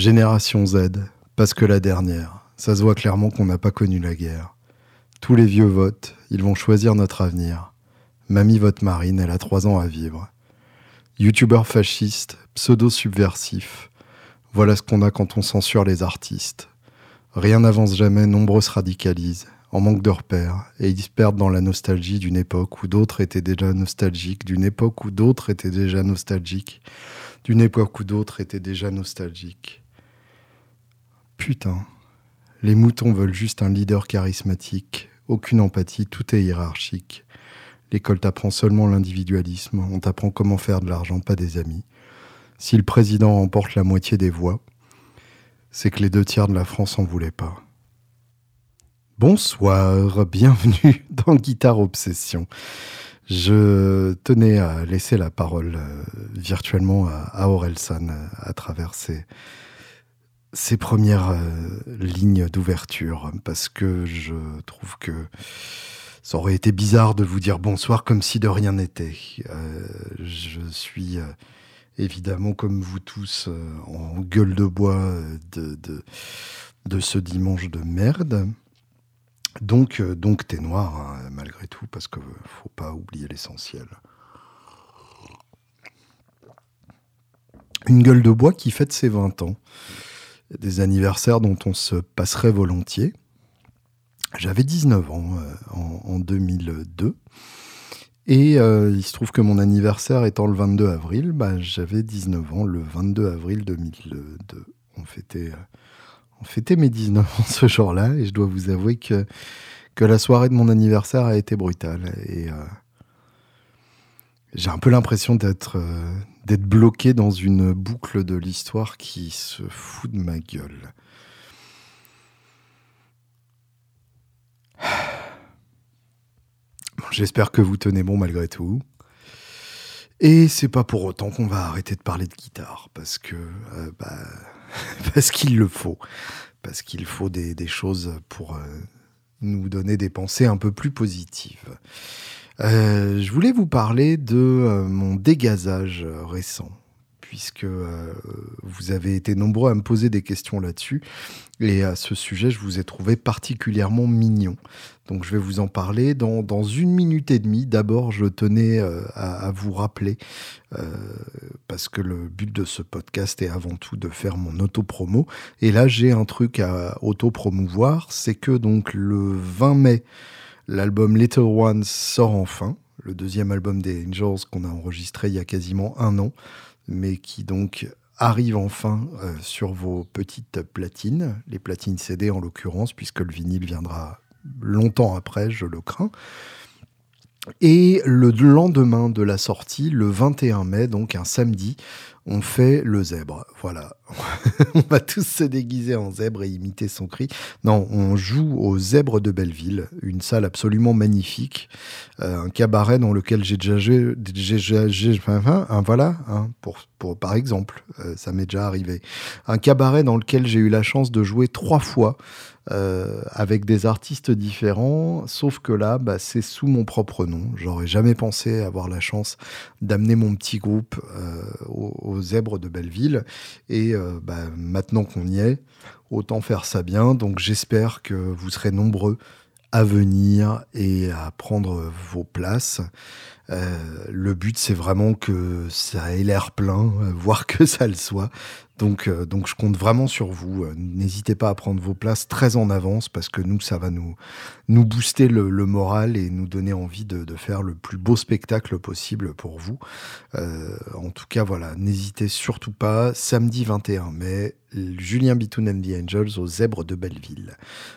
Génération Z, parce que la dernière. Ça se voit clairement qu'on n'a pas connu la guerre. Tous les vieux votent, ils vont choisir notre avenir. Mamie vote Marine, elle a trois ans à vivre. Youtubeur fasciste, pseudo-subversif. Voilà ce qu'on a quand on censure les artistes. Rien n'avance jamais, nombreux se radicalisent, en manque de repères, et ils perdent dans la nostalgie d'une époque où d'autres étaient déjà nostalgiques, d'une époque où d'autres étaient déjà nostalgiques, d'une époque où d'autres étaient déjà nostalgiques. Putain, les moutons veulent juste un leader charismatique, aucune empathie, tout est hiérarchique. L'école t'apprend seulement l'individualisme, on t'apprend comment faire de l'argent, pas des amis. Si le président remporte la moitié des voix, c'est que les deux tiers de la France en voulaient pas. Bonsoir, bienvenue dans Guitare Obsession. Je tenais à laisser la parole euh, virtuellement à, Aurel San euh, à travers ses, premières euh, lignes d'ouverture parce que je trouve que ça aurait été bizarre de vous dire bonsoir comme si de rien n'était. je suis évidemment, comme vous tous, en gueule de bois de, de ce dimanche de merde. Donc, euh, donc t'es noir, hein, malgré tout, parce qu'il ne faut pas oublier l'essentiel. Une gueule de bois qui fête ses 20 ans. Des anniversaires dont on se passerait volontiers. J'avais 19 ans euh, en, 2002. Et euh, il se trouve que mon anniversaire étant le 22 avril, bah, j'avais 19 ans le 22 avril 2002. On fêtait on fêtait mes 19 ans ce jour-là et je dois vous avouer que, que la soirée de mon anniversaire a été brutale. Et euh, j'ai un peu l'impression d'être euh, d'être bloqué dans une boucle de l'histoire qui se fout de ma gueule. J'espère que vous tenez bon malgré tout. Et c'est pas pour autant qu'on va arrêter de parler de guitare, parce que euh, bah, parce qu'il le faut, parce qu'il faut des, choses pour euh, nous donner des pensées un peu plus positives. Euh, je voulais vous parler de euh, mon dégazage récent puisque vous avez été nombreux à me poser des questions là-dessus. Et à ce sujet, je vous ai trouvé particulièrement mignon. Donc je vais vous en parler dans, une minute et demie. D'abord, je tenais euh, à, vous rappeler, euh, parce que le but de ce podcast est avant tout de faire mon auto-promo. Et là, j'ai un truc à auto-promouvoir, c'est que donc le 20 mai, l'album Little Ones sort enfin. Le deuxième album des Angels qu'on a enregistré il y a quasiment un an, mais qui donc arrive enfin euh, sur vos petites platines, les platines CD en l'occurrence, puisque le vinyle viendra longtemps après, je le crains. Et le lendemain de la sortie, le 21 mai, donc un samedi, on fait le zèbre. Voilà. on va tous se déguiser en zèbre et imiter son cri. Non, on joue au zèbre de Belleville, une salle absolument magnifique, euh, un cabaret dans lequel j'ai déjà joué, voilà, hein, pour, par exemple, euh, ça m'est déjà arrivé. Un cabaret dans lequel j'ai eu la chance de jouer trois fois euh, avec des artistes différents, sauf que là, bah, c'est sous mon propre nom. J'aurais jamais pensé avoir la chance d'amener mon petit groupe euh, aux, Zèbres de Belleville. Et euh, bah, maintenant qu'on y est, autant faire ça bien. Donc j'espère que vous serez nombreux à venir et à prendre vos places. Le but, c'est vraiment que ça ait l'air plein, voire que ça le soit. Donc, euh, donc je compte vraiment sur vous. Euh, n'hésitez pas à prendre vos places très en avance parce que nous, ça va nous, nous booster le, moral et nous donner envie de, faire le plus beau spectacle possible pour vous. Euh, en tout cas, voilà, n'hésitez surtout pas. Samedi 21 mai, Julien Bitoun and the Angels aux Zèbres de Belleville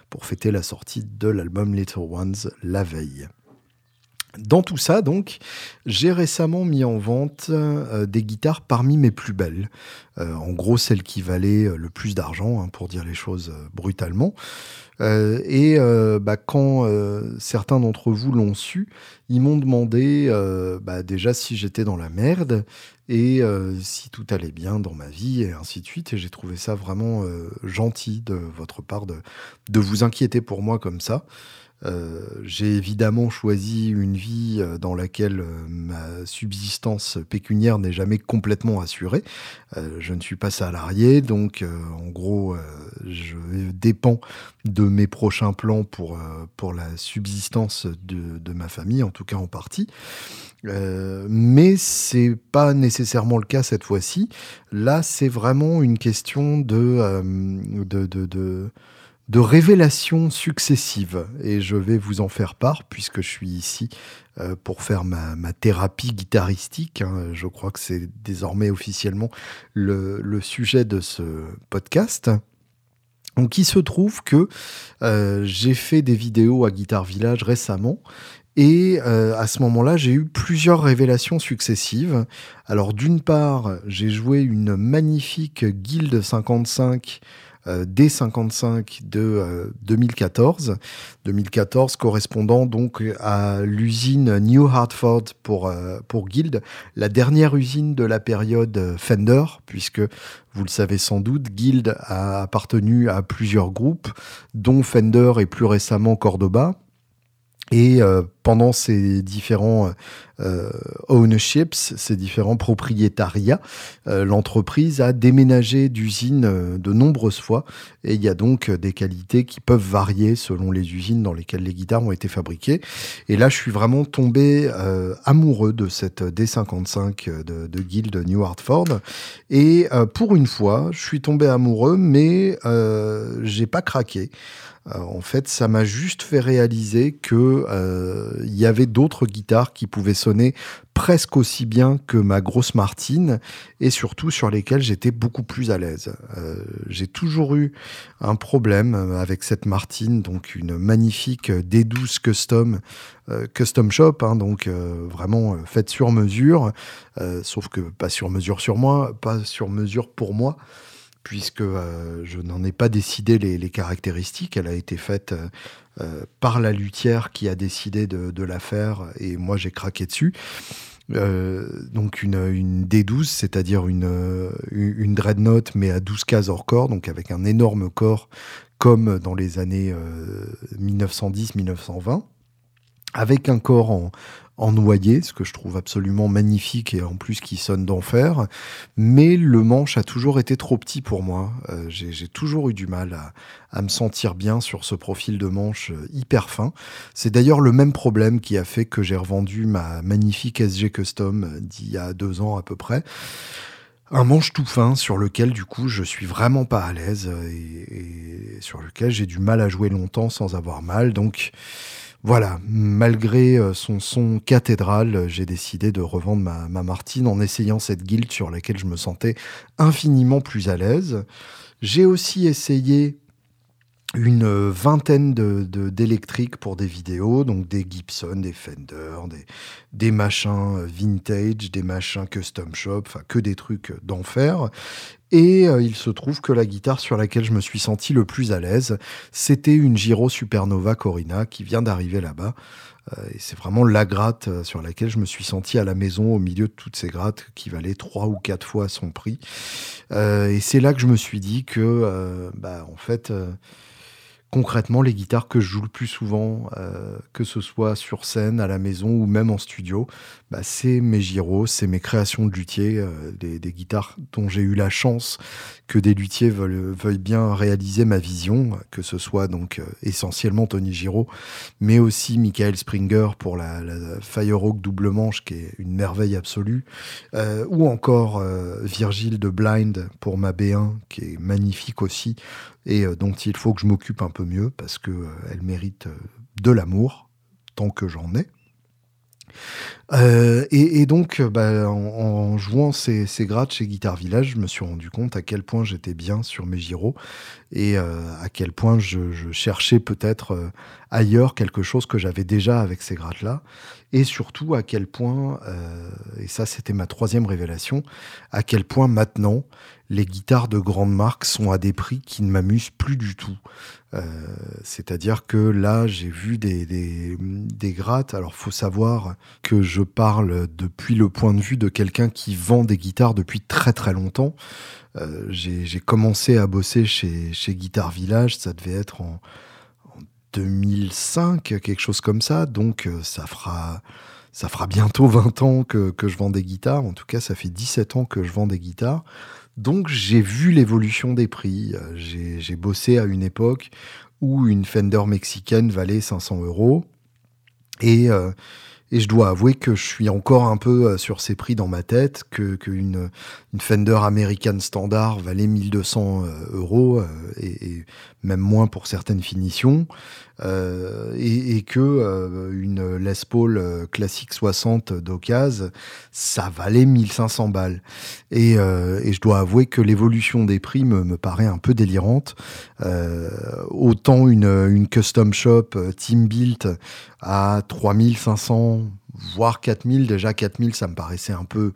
pour fêter la sortie de l'album Little Ones la veille. Dans tout ça, donc, j'ai récemment mis en vente euh, des guitares parmi mes plus belles. Euh, en gros, celles qui valaient euh, le plus d'argent, hein, pour dire les choses brutalement. et bah, quand certains d'entre vous l'ont su, ils m'ont demandé bah, déjà si j'étais dans la merde et si tout allait bien dans ma vie et ainsi de suite. Et j'ai trouvé ça vraiment gentil de votre part de, de vous inquiéter pour moi comme ça. J'ai évidemment choisi une vie dans laquelle ma subsistance pécuniaire n'est jamais complètement assurée. je ne suis pas salarié, donc en gros, je dépends de mes prochains plans pour, pour la subsistance de, de ma famille, en tout cas en partie. Euh, mais c'est pas nécessairement le cas cette fois-ci. Là, c'est vraiment une question euh, de, de, de, de révélations successives. Et je vais vous en faire part, puisque je suis ici euh, pour faire ma, ma thérapie guitaristique. Hein. Je crois que c'est désormais officiellement le, le, sujet de ce podcast. Donc il se trouve que euh, j'ai fait des vidéos à Guitar Village récemment et euh, à ce moment-là, j'ai eu plusieurs révélations successives. Alors d'une part, j'ai joué une magnifique Guild 55 euh, D55 de 2014. Euh, 2014 correspondant donc à l'usine New Hartford pour, euh, pour Guild, la dernière usine de la période Fender, puisque vous le savez sans doute, Guild a appartenu à plusieurs groupes, dont Fender et plus récemment Cordoba. Et euh, pendant ces différents euh, ownerships, ces différents propriétariats, euh, l'entreprise a déménagé d'usine de nombreuses fois. Et il y a donc des qualités qui peuvent varier selon les usines dans lesquelles les guitares ont été fabriquées. Et là, je suis vraiment tombé amoureux de cette D55 de, de Guild New Hartford. Et pour une fois, je suis tombé amoureux, mais j'ai pas craqué. Euh, en fait, ça m'a juste fait réaliser que euh, il y avait d'autres guitares qui pouvaient sonner presque aussi bien que ma grosse Martine et surtout sur lesquelles j'étais beaucoup plus à l'aise. Euh, j'ai toujours eu un problème avec cette Martine, donc une magnifique D12 custom, custom shop, hein, donc vraiment faite sur mesure, sauf que pas sur mesure sur moi, pas sur mesure pour moi puisque euh, je n'en ai pas décidé les, caractéristiques. Elle a été faite euh, euh, par la luthière qui a décidé de, la faire et moi j'ai craqué dessus. donc une, une D12, c'est-à-dire une, une dreadnought mais à 12 cases hors corps, donc avec un énorme corps comme dans les années 1910-1920 avec un corps en, en noyer, ce que je trouve absolument magnifique et en plus qui sonne d'enfer. Mais le manche a toujours été trop petit pour moi. Euh, j'ai toujours eu du mal à, me sentir bien sur ce profil de manche euh, hyper fin. C'est d'ailleurs le même problème qui a fait que j'ai revendu ma magnifique SG Custom euh, d'il y a deux ans à peu près un manche tout fin sur lequel du coup je suis vraiment pas à l'aise et, et, sur lequel j'ai du mal à jouer longtemps sans avoir mal donc voilà, malgré euh, son son cathédral, j'ai décidé de revendre ma, Martine en essayant cette guilde sur laquelle je me sentais infiniment plus à l'aise. J'ai aussi essayé une vingtaine de, d'électriques pour des vidéos, donc des Gibson, des Fender, des, des machins vintage, des machins custom shop, enfin que des trucs d'enfer. Et euh, il se trouve que la guitare sur laquelle je me suis senti le plus à l'aise, c'était une Giro Supernova Corina qui vient d'arriver là-bas. Euh, et c'est vraiment la gratte euh, sur laquelle je me suis senti à la maison au milieu de toutes ces grattes qui valaient trois ou quatre fois son prix. et c'est là que je me suis dit que, bah, en fait, concrètement, les guitares que je joue le plus souvent, euh, que ce soit sur scène, à la maison ou même en studio, bah, c'est mes gyros, c'est mes créations de luthier, euh, des, guitares dont j'ai eu la chance que des luthiers veuillent, bien réaliser ma vision, que ce soit donc euh, essentiellement Tony Giraud, mais aussi Michael Springer pour la, Firehawk double manche qui est une merveille absolue, ou encore Virgile de Blind pour ma B1 qui est magnifique aussi et dont il faut que je m'occupe un peu mieux parce qu'elle euh, mérite euh, de l'amour, tant que j'en ai. Euh, et, donc, bah, en, jouant ces, ces, chez Guitar Village, je me suis rendu compte à quel point j'étais bien sur mes gyros et à quel point je, je cherchais peut-être ailleurs quelque chose que j'avais déjà avec ces grattes-là. Et surtout à quel point, et ça c'était ma troisième révélation, à quel point maintenant les guitares de grande marque sont à des prix qui ne m'amusent plus du tout. Euh, c'est-à-dire que là, j'ai vu des, des, grattes. Alors, faut savoir que je parle depuis le point de vue de quelqu'un qui vend des guitares depuis très très longtemps. Euh, j'ai commencé à bosser chez, chez Guitar Village, ça devait être en, 2005, quelque chose comme ça. Donc ça fera ça fera bientôt 20 ans que, que, je vends des guitares. En tout cas, ça fait 17 ans que je vends des guitares. Donc j'ai vu l'évolution des prix. J'ai bossé à une époque où une Fender mexicaine valait 500 euros. Et, euh, et je dois avouer que je suis encore un peu euh, sur ces prix dans ma tête, que une Fender American Standard valait 1200 euh, euros et, même moins pour certaines finitions, et, que une Les Paul classique 60 d'occasion, ça valait 1500 balles. Et, et je dois avouer que l'évolution des prix me, me, paraît un peu délirante. autant une, une custom shop team built à 3500, voire 4000. Déjà 4000, ça me paraissait un peu,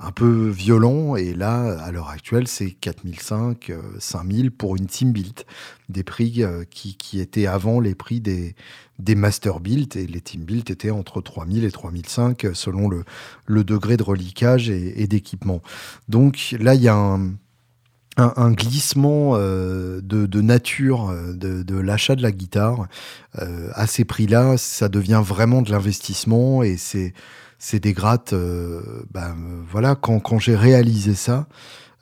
un peu violent. Et là, à l'heure actuelle, c'est 4005, 5000 pour une team build. Des prix euh, qui, qui, étaient avant les prix des, des master build. Et les team build étaient entre 3000 et 3005 selon le, le degré de reliquage et, d'équipement. Donc là, il y a un un, glissement euh, de, nature euh, de, l'achat de la guitare. Euh, à ces prix-là, ça devient vraiment de l'investissement et c'est des grattes. Ben, voilà, quand, quand j'ai réalisé ça,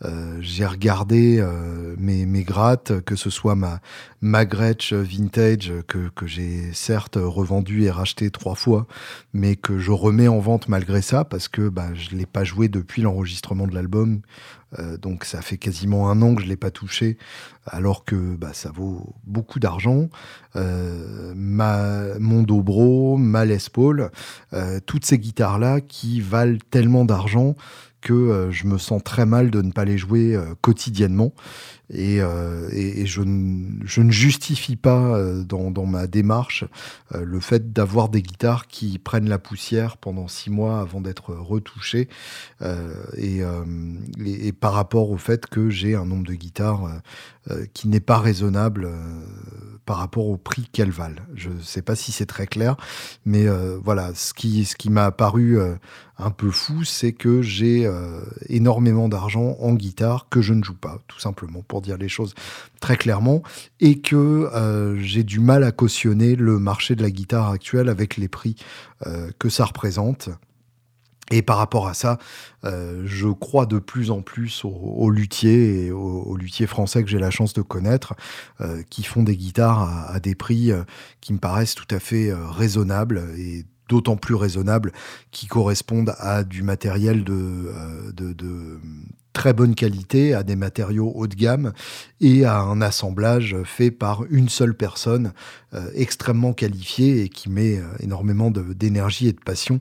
euh, j'ai regardé euh, mes, mes, grattes, que ce soit ma, ma Gretsch vintage que, que j'ai certes revendu et racheté trois fois, mais que je remets en vente malgré ça parce que bah, je l'ai pas joué depuis l'enregistrement de l'album. Euh, donc ça fait quasiment un an que je l'ai pas touché, alors que bah, ça vaut beaucoup d'argent. Euh, mon Dobro, ma Les Paul, euh, toutes ces guitares là qui valent tellement d'argent que je me sens très mal de ne pas les jouer quotidiennement. Et, euh, je, ne justifie pas dans, dans, ma démarche le fait d'avoir des guitares qui prennent la poussière pendant six mois avant d'être retouchées. Et, par rapport au fait que j'ai un nombre de guitares qui n'est pas raisonnable par rapport au prix qu'elles valent. Je ne sais pas si c'est très clair, mais voilà, ce qui, m'a paru un peu fou, c'est que j'ai euh, énormément d'argent en guitare que je ne joue pas, tout simplement, dire les choses très clairement, et que euh, j'ai du mal à cautionner le marché de la guitare actuelle avec les prix euh, que ça représente. Et par rapport à ça, je crois de plus en plus aux, luthiers et aux, luthiers français que j'ai la chance de connaître, qui font des guitares à, des prix qui me paraissent tout à fait raisonnables et d'autant plus raisonnables, qui correspondent à du matériel euh, de, très bonne qualité, à des matériaux haut de gamme et à un assemblage fait par une seule personne euh, extrêmement qualifiée et qui met euh, énormément d'énergie et de passion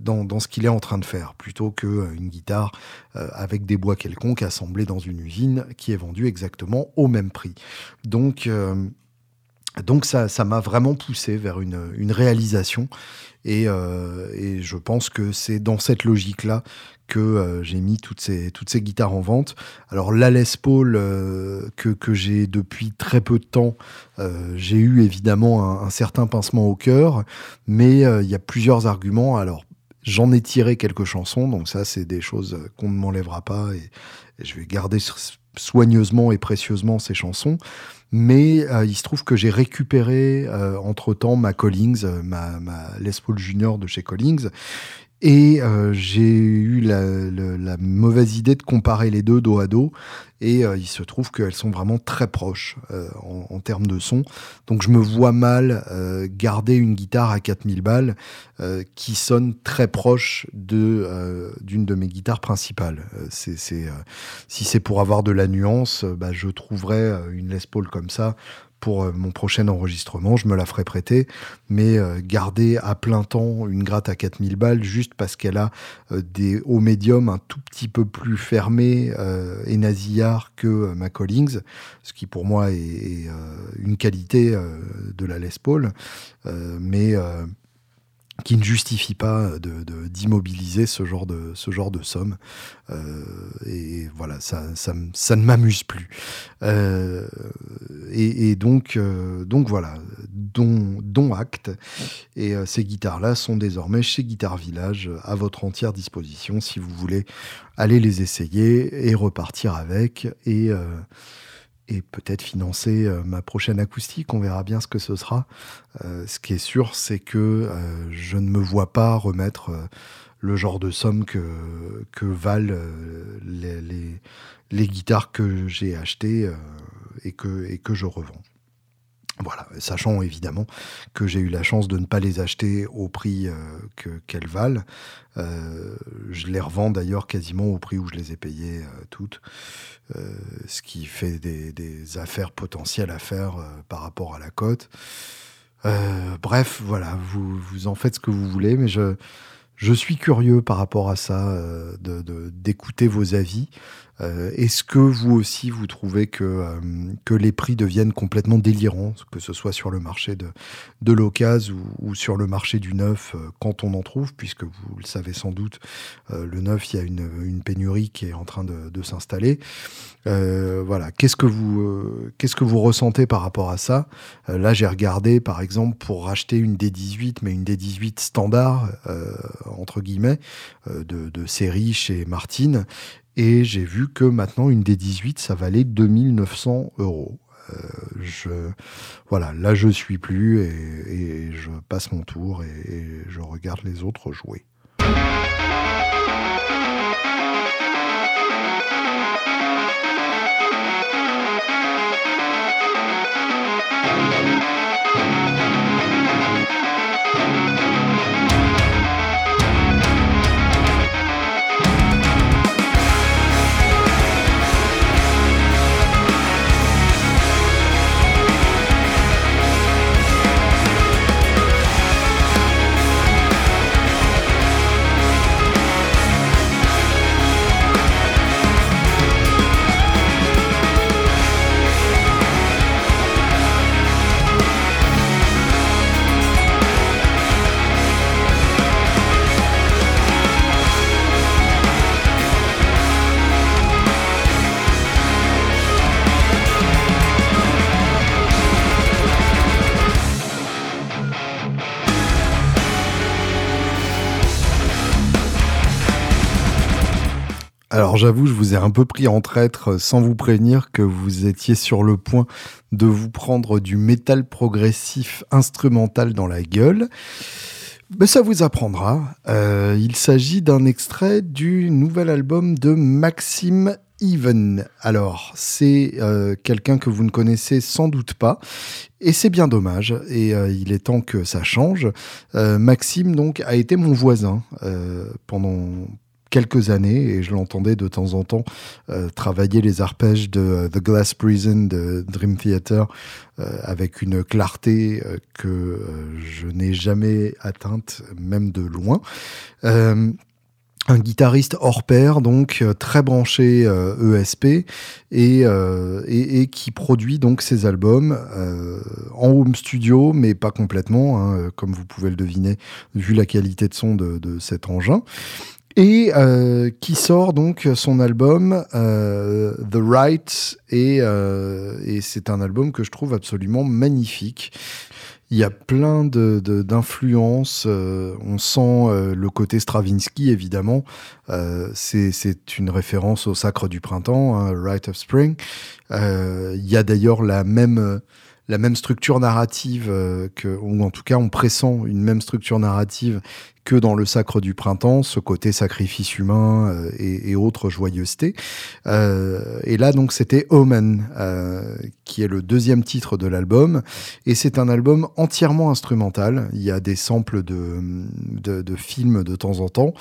dans, dans, ce qu'il est en train de faire, plutôt qu'une guitare avec des bois quelconques assemblés dans une usine qui est vendue exactement au même prix. Donc donc ça, ça m'a vraiment poussé vers une, réalisation et, euh, et, je pense que c'est dans cette logique-là que euh, j'ai mis toutes ces, toutes ces guitares en vente. Alors la Les Paul euh, que, que j'ai depuis très peu de temps, euh, j'ai eu évidemment un, certain pincement au cœur, mais il y a plusieurs arguments. Alors j'en ai tiré quelques chansons, donc ça c'est des choses qu'on ne m'enlèvera pas et, je vais garder soigneusement et précieusement ces chansons. Mais il se trouve que j'ai récupéré entre-temps ma Collings, ma, ma Les Paul Junior de chez Collings. Et j'ai eu la, mauvaise idée de comparer les deux dos à dos. Et il se trouve qu'elles sont vraiment très proches en, en, termes de son. Donc je me vois mal garder une guitare à 4000 balles qui sonne très proche de d'une de mes guitares principales. si c'est pour avoir de la nuance, bah, je trouverais une Les Paul comme ça pour euh, mon prochain enregistrement, je me la ferai prêter, mais euh, garder à plein temps une gratte à 4000 balles juste parce qu'elle a euh, des hauts médiums un tout petit peu plus fermés et nasillard que ma Collings, ce qui pour moi est, est une qualité de la Les Paul, mais qui ne justifie pas de, d'immobiliser ce genre de ce genre de somme. Euh, et voilà ça, ça, ne m'amuse plus. Euh, et, donc euh, donc voilà dont, dont acte. Et euh, ces guitares là sont désormais chez Guitar Village à votre entière disposition si vous voulez aller les essayer et repartir avec. Et et peut-être financer ma prochaine acoustique. On verra bien ce que ce sera. ce qui est sûr, c'est que je ne me vois pas remettre le genre de somme que, que valent les, les, les, guitares que j'ai achetées et, que, et que je revends. Voilà, sachant évidemment que j'ai eu la chance de ne pas les acheter au prix euh, qu'elles valent. Euh, je les revends d'ailleurs quasiment au prix où je les ai payées euh, toutes, ce qui fait des, affaires potentielles à faire par rapport à la cote. bref, voilà, vous, vous en faites ce que vous voulez, mais je, je suis curieux par rapport à ça, d'écouter de, vos avis. Euh, est-ce que vous aussi, vous trouvez que, euh, que les prix deviennent complètement délirants, que ce soit sur le marché de, de l'occasion ou, sur le marché du neuf, euh, quand on en trouve, puisque vous le savez sans doute, le neuf, il y a une, une, pénurie qui est en train de, de s'installer. voilà, qu'est-ce que vous qu'est-ce que vous ressentez par rapport à ça? Là, j'ai regardé, par exemple, pour racheter une D18, mais une D18 standard entre guillemets de, de série chez Martin, et j'ai vu que maintenant, une des 18, ça valait 2900 euros. Euh, je, voilà, là je suis plus et, je passe mon tour et je regarde les autres jouer. J'avoue, je vous ai un peu pris en traître sans vous prévenir que vous étiez sur le point de vous prendre du métal progressif instrumental dans la gueule. Mais ça vous apprendra. Euh, il s'agit d'un extrait du nouvel album de Maxime Even. Alors, c'est euh, quelqu'un que vous ne connaissez sans doute pas, et c'est bien dommage, et euh, il est temps que ça change. Maxime, donc, a été mon voisin pendant, quelques années et je l'entendais de temps en temps euh, travailler les arpèges de euh, The Glass Prison de Dream Theater euh, avec une clarté que je n'ai jamais atteinte, même de loin. Un guitariste hors pair, donc très branché ESP e et, qui produit donc ses albums en home studio, mais pas complètement, hein, comme vous pouvez le deviner vu la qualité de son de cet engin et euh, qui sort donc son album euh, The Right et, euh, et c'est un album que je trouve absolument magnifique. Il y a plein de, d'influences. Euh, on sent euh, le côté Stravinsky, évidemment. Euh, c'est, une référence au Sacre du Printemps, hein, Rite of Spring. il y a d'ailleurs la même la même structure narrative que, ou en tout cas on pressent une même structure narrative que dans le sacre du printemps, ce côté sacrifice humain euh, et, autres joyeusetés. Euh, et là, donc, c'était Omen, euh, qui est le deuxième titre de l'album. Et c'est un album entièrement instrumental. Il y a des samples de, de, films de temps en temps,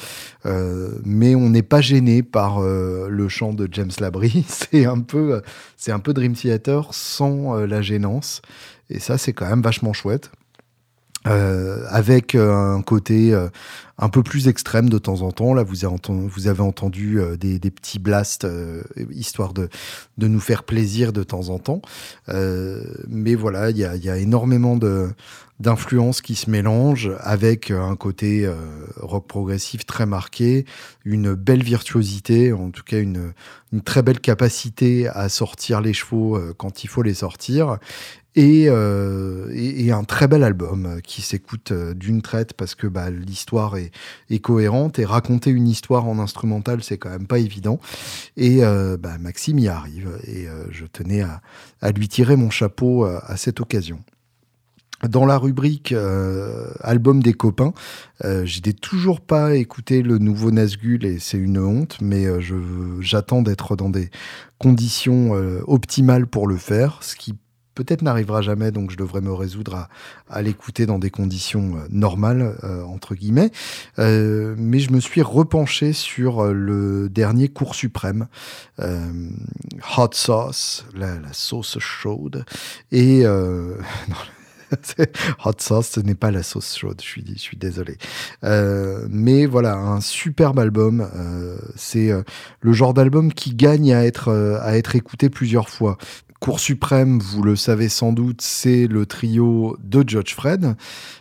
mais on n'est pas gêné par le chant de James Labrie. c'est un c'est un peu Dream Theater sans la gênance. Et ça, c'est quand même vachement chouette. Euh, avec euh, un côté euh, un peu plus extrême de temps en temps. Là, vous avez entendu, vous avez entendu des, des, petits blasts, histoire de, de nous faire plaisir de temps en temps. mais voilà, il y a, y a, énormément d'influences qui se mélangent avec un côté rock progressif très marqué, une belle virtuosité, en tout cas une, une très belle capacité à sortir les chevaux quand il faut les sortir, et, et, un très bel album qui s'écoute d'une traite parce que bah, l'histoire est, cohérente. Et raconter une histoire en instrumental c'est quand même pas évident. Et bah, Maxime y arrive. Et je tenais à, lui tirer mon chapeau à cette occasion. Dans la rubrique euh, album des copains, euh, je n'ai toujours pas écouté le nouveau Nazgul et c'est une honte, mais euh, j'attends d'être dans des conditions optimales pour le faire, ce qui peut-être n'arrivera jamais, donc je devrais me résoudre à, l'écouter dans des conditions normales, entre guillemets. mais je me suis repenché sur le dernier cours suprême, Hot Sauce, la, la, sauce chaude, et... Hot sauce, ce n'est pas la sauce chaude, je suis, je suis désolé. Euh, mais voilà, un superbe album. Euh, c'est euh, le genre d'album qui gagne à être, à être écouté plusieurs fois. Cour suprême, vous le savez sans doute, c'est le trio de Judge Fred.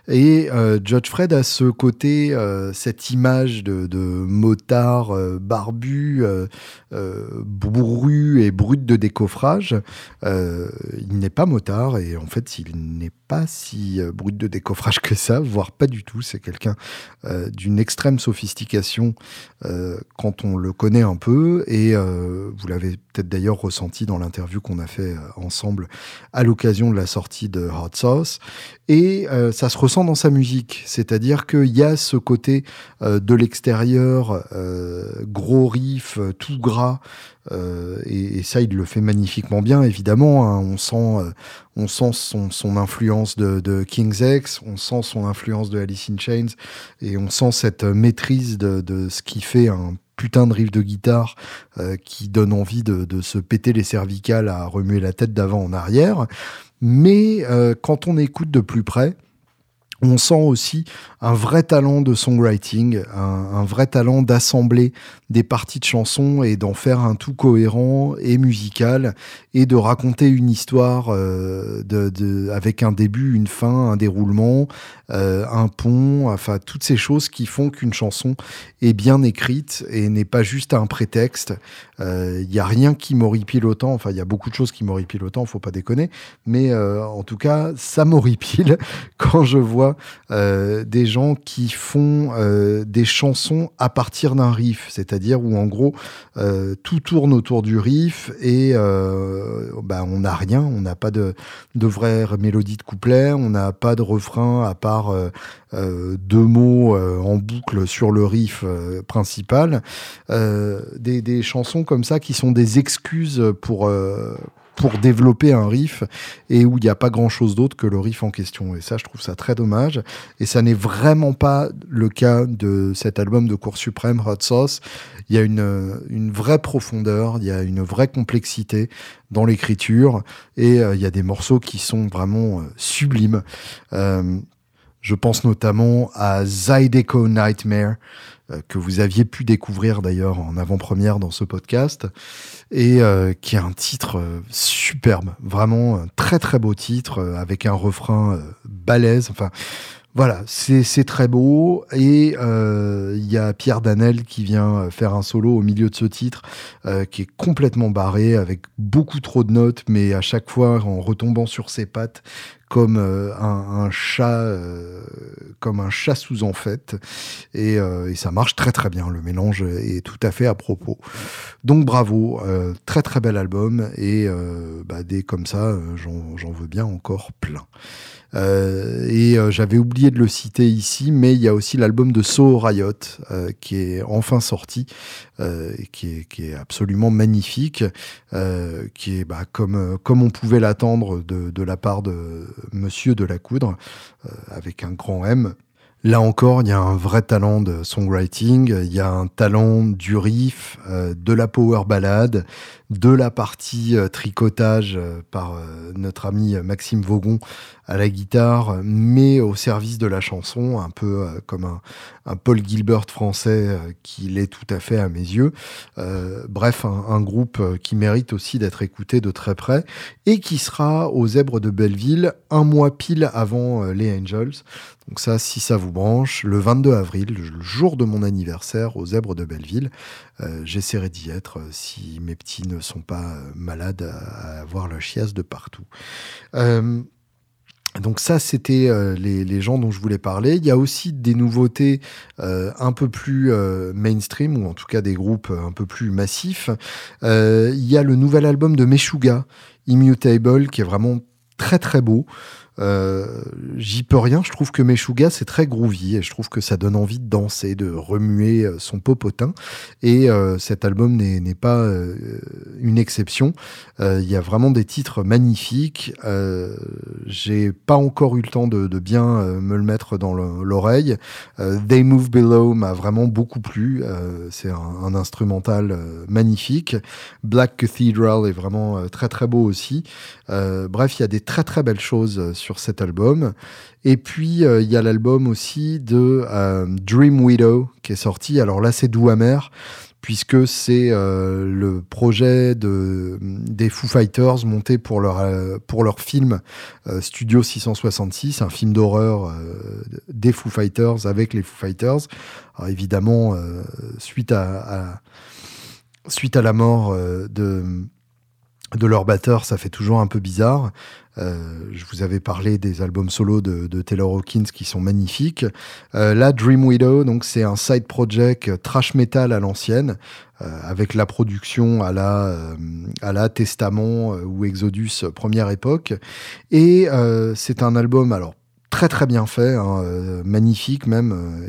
Et euh, Judge Fred a ce côté, euh, cette image de, motard euh, barbu, bourru et brut de décoffrage. il n'est pas motard et en fait, il n'est pas si brut de décoffrage que ça, voire pas du tout. C'est quelqu'un d'une extrême sophistication quand on le connaît un peu. Et vous l'avez peut-être d'ailleurs ressenti dans l'interview qu'on a fait ensemble à l'occasion de la sortie de Hot Sauce. Et ça se ressent dans sa musique, c'est-à-dire qu'il y a ce côté euh, de l'extérieur, euh, gros riff, euh, tout gras, et, ça il le fait magnifiquement bien, évidemment. Hein. on sent, on sent son, son influence de, de, King's X, on sent son influence de Alice in Chains, et on sent cette maîtrise de, de ce qui fait un putain de riff de guitare qui donne envie de, de, se péter les cervicales à remuer la tête d'avant en arrière. Mais quand on écoute de plus près, on sent aussi un vrai talent de songwriting, un, vrai talent d'assembler des parties de chansons et d'en faire un tout cohérent et musical et de raconter une histoire euh, avec un début, une fin, un déroulement, euh, un pont, enfin toutes ces choses qui font qu'une chanson est bien écrite et n'est pas juste un prétexte. Il euh, n'y a rien qui m'horripile autant, enfin il y a beaucoup de choses qui m'horripilent autant, faut pas déconner, mais en tout cas ça m'horripile quand je vois des gens qui font des chansons à partir d'un riff, c'est-à-dire où en gros tout tourne autour du riff et bah, on n'a rien, on n'a pas de, de vraie mélodie de couplet, on n'a pas de refrain à part euh, euh, deux mots euh, en boucle sur le riff principal. Des, des, chansons comme ça qui sont des excuses pour pour développer un riff et où il n'y a pas grand chose d'autre que le riff en question. Et ça, je trouve ça très dommage. Et ça n'est vraiment pas le cas de cet album de Cours suprême, Hot Sauce. Il y a une, une vraie profondeur, il y a une vraie complexité dans l'écriture et euh, il y a des morceaux qui sont vraiment euh, sublimes. Euh, je pense notamment à Zydeco Nightmare, euh, que vous aviez pu découvrir d'ailleurs en avant-première dans ce podcast, et euh, qui est un titre euh, superbe, vraiment un très très beau titre, avec un refrain balèze, enfin voilà, c'est très beau. Et il y a Pierre Danel qui vient faire un solo au milieu de ce titre, qui est complètement barré, avec beaucoup trop de notes, mais à chaque fois en retombant sur ses pattes, comme euh, un, chat, euh, comme un chat sous en fait, euh, et, ça marche très très bien. Le mélange est tout à fait à propos. Donc bravo, très très bel album et bah, des comme ça, j'en veux bien encore plein. Euh, et euh, j'avais oublié de le citer ici, mais il y a aussi l'album de So Riot euh, qui est enfin sorti, et qui est, absolument magnifique, qui est bah, comme, on pouvait l'attendre de, de la part de Monsieur de la Coudre, avec un grand M. Là encore, il y a un vrai talent de songwriting, il y a un talent du riff, de la power ballade, de la partie tricotage par notre ami Maxime Vaugon à la guitare, mais au service de la chanson, un peu euh, comme un, Paul Gilbert français euh, qui l'est tout à fait à mes yeux. Euh, bref, un, un, groupe qui mérite aussi d'être écouté de très près et qui sera aux Zèbres de Belleville un mois pile avant les Angels. Donc ça, si ça vous branche, le 22 avril, le jour de mon anniversaire aux Zèbres de Belleville, j'essaierai d'y être si mes petits ne sont pas malades à, avoir la chiasse de partout. Euh, donc ça, c'était euh, les, gens dont je voulais parler. Il y a aussi des nouveautés euh, un peu plus euh, mainstream, ou en tout cas des groupes un peu plus massifs. il y a le nouvel album de Meshuga, Immutable, qui est vraiment très très beau. Euh, j'y peux rien. Je trouve que Meshuga, c'est très groovy et je trouve que ça donne envie de danser, de remuer euh, son popotin. Et euh, cet album n'est pas une exception. Il y a vraiment des titres magnifiques. J'ai pas encore eu le temps de, bien me le mettre dans l'oreille. They Move Below m'a vraiment beaucoup plu. c'est un, instrumental magnifique. Black Cathedral est vraiment très très beau aussi. bref, il y a des très très belles choses cet album. Et puis, euh, il y a l'album aussi de euh, Dream Widow qui est sorti. Alors là, c'est doux amer puisque c'est euh, le projet de, des Foo Fighters monté pour leur, pour leur film Studio 666, un film d'horreur des Foo Fighters avec les Foo Fighters. Évidemment, suite, à, suite à la mort de de leur batteur, ça fait toujours un peu bizarre. Euh, je vous avais parlé des albums solo de, Taylor Hawkins qui sont magnifiques. Euh, là, Dream Widow, donc c'est un side project trash metal à l'ancienne, euh, avec la production à la à la Testament ou Exodus première époque. Et c'est un album alors très très bien fait, hein, magnifique même,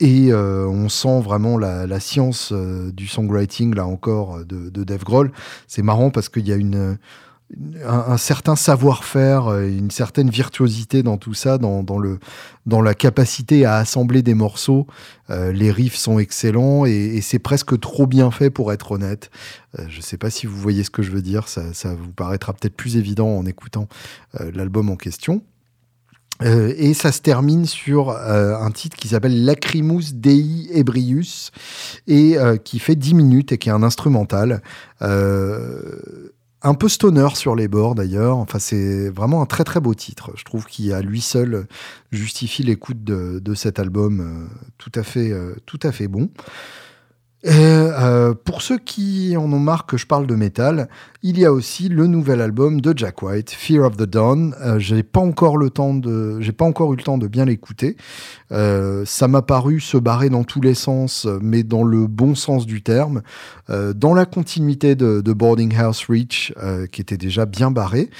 et on sent vraiment la, science du songwriting, là encore, de, de Dave Grohl. C'est marrant parce qu'il y a un, certain savoir-faire, euh, une certaine virtuosité dans tout ça, dans, la capacité à assembler des morceaux. Euh, les riffs sont excellents et, c'est presque trop bien fait pour être honnête. Euh, je ne sais pas si vous voyez ce que je veux dire, ça, ça vous paraîtra peut-être plus évident en écoutant l'album en question. Et ça se termine sur un titre qui s'appelle Lacrimus Dei Ebrius et qui fait 10 minutes et qui est un instrumental un peu stoner sur les bords d'ailleurs. Enfin, c'est vraiment un très très beau titre. Je trouve qu'il à lui seul justifie l'écoute de, cet album euh, euh, tout à fait bon. Et, euh, pour ceux qui en ont marre que je parle de métal, il y a aussi le nouvel album de Jack White, Fear of the Dawn. Euh, j'ai pas encore le temps de, j'ai pas encore eu le temps de bien l'écouter. Euh, ça m'a paru se barrer dans tous les sens, mais dans le bon sens du terme, euh, dans la continuité de, Boarding House Reach, qui était déjà bien barré,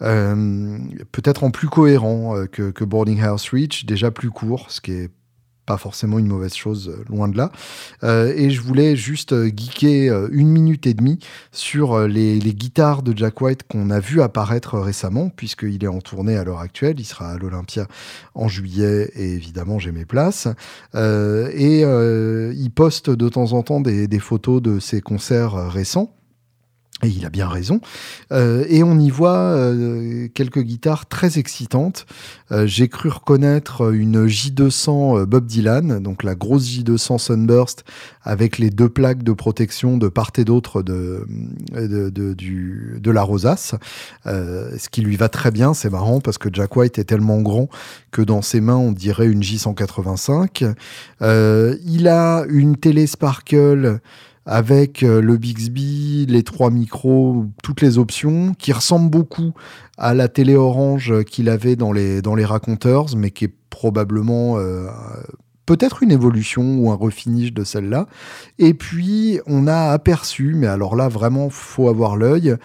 peut-être en plus cohérent que, que Boarding House Reach, déjà plus court, ce qui est pas forcément une mauvaise chose, euh, loin de là. Euh, et je voulais juste euh, geeker une minute et demie sur les, guitares de Jack White qu'on a vu apparaître récemment, puisqu'il est en tournée à l'heure actuelle. Il sera à l'Olympia en juillet, et évidemment, j'ai mes places. et il poste de temps en temps des photos de ses concerts récents. Et il a bien raison. Euh, et on y voit euh, quelques guitares très excitantes. Euh, j'ai cru reconnaître une J200 Bob Dylan, donc la grosse J200 Sunburst, avec les deux plaques de protection de part et d'autre de, de, de, de la rosace. ce qui lui va très bien, c'est marrant parce que Jack White est tellement grand que dans ses mains on dirait une J185. il a une télé Sparkle avec euh, le Bixby, les trois micros, toutes les options, qui ressemblent beaucoup à la télé orange qu'il avait dans les, dans les raconteurs, mais qui est probablement euh, peut-être une évolution ou un refinish de celle-là. Et puis, on a aperçu, mais alors là, vraiment, faut avoir l'œil,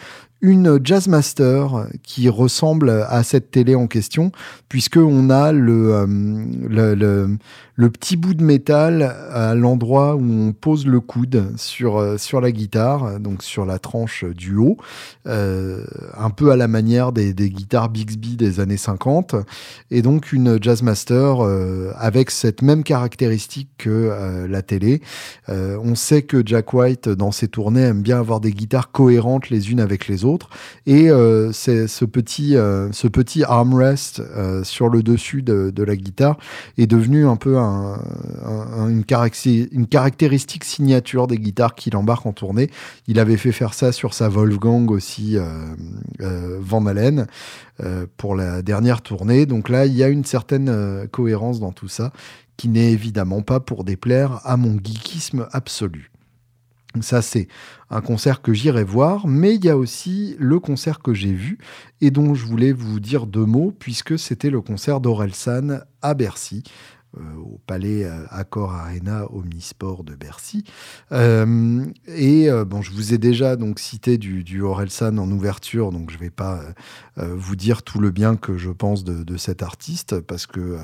une Jazzmaster qui ressemble à cette télé en question, puisque on a le, euh, le, le, petit bout de métal à l'endroit où on pose le coude sur, euh, sur la guitare, donc sur la tranche du haut, euh, un peu à la manière des, des, guitares Bixby des années 50, et donc une Jazzmaster avec cette même caractéristique que la télé. On sait que Jack White, dans ses tournées, aime bien avoir des guitares cohérentes les unes avec les autres, et ce petit, ce petit armrest sur le dessus de, la guitare est devenu un peu un une, caractéristique signature des guitares qu'il embarque en tournée. Il avait fait faire ça sur sa Wolfgang aussi, euh, euh, Van Halen, euh, pour la dernière tournée. Donc là, il y a une certaine cohérence dans tout ça, qui n'est évidemment pas pour déplaire à mon geekisme absolu. Ça, c'est un concert que j'irai voir, mais il y a aussi le concert que j'ai vu et dont je voulais vous dire deux mots, puisque c'était le concert d'Orelsan à Bercy. Euh, au Palais euh, Accor Arena Omnisport de Bercy. Euh, et bon, je vous ai déjà donc cité du, du Orelsan en ouverture, donc je ne vais pas vous dire tout le bien que je pense de, de cet artiste parce que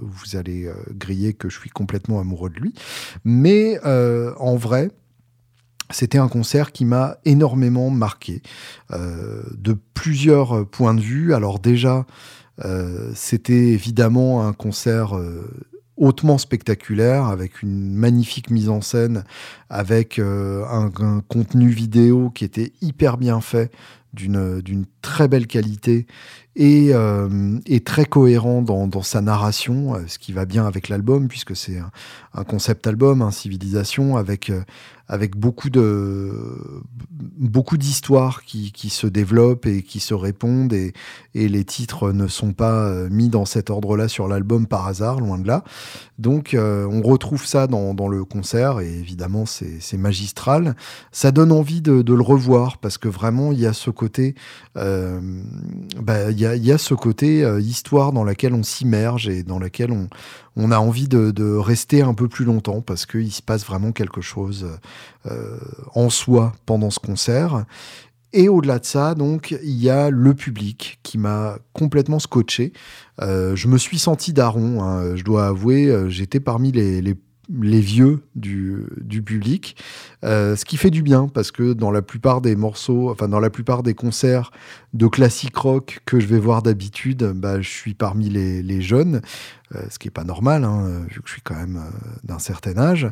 vous allez griller que je suis complètement amoureux de lui. Mais en vrai, c'était un concert qui m'a énormément marqué euh, de plusieurs points de vue. Alors déjà, euh, c'était évidemment un concert euh, hautement spectaculaire, avec une magnifique mise en scène, avec un, un, contenu vidéo qui était hyper bien fait, d'une très belle qualité et, euh, très cohérent dans, sa narration, ce qui va bien avec l'album, puisque c'est un, concept album, un civilisation, avec, avec beaucoup de beaucoup d'histoires qui, qui, se développent et qui se répondent et, et les titres ne sont pas euh, mis dans cet ordre-là sur l'album par hasard, loin de là. Donc euh, on retrouve ça dans, dans, le concert et évidemment c'est magistral. Ça donne envie de, de, le revoir parce que vraiment il y a ce côté euh, bah, il y, a, ce côté euh, histoire dans laquelle on s'immerge et dans laquelle on, a envie de, rester un peu plus longtemps parce qu'il se passe vraiment quelque chose euh, en soi pendant ce concert. Et au-delà de ça, donc, il y a le public qui m'a complètement scotché. Je me suis senti daron, hein, je dois avouer. J'étais parmi les, les les vieux du, du public, euh, ce qui fait du bien parce que dans la plupart des morceaux, enfin dans la plupart des concerts de classique rock que je vais voir d'habitude, bah, je suis parmi les, les jeunes, euh, ce qui est pas normal hein, vu que je suis quand même euh, d'un certain âge.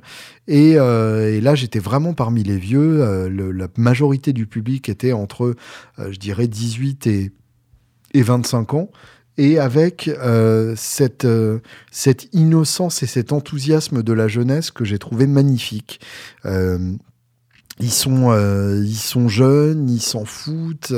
Et, là, j'étais vraiment parmi les vieux. La majorité du public était entre, je dirais, 18 et, et 25 ans et avec euh, cette, euh, cette innocence et cet enthousiasme de la jeunesse que j'ai trouvé magnifique. Euh, sont, ils sont jeunes, ils s'en foutent,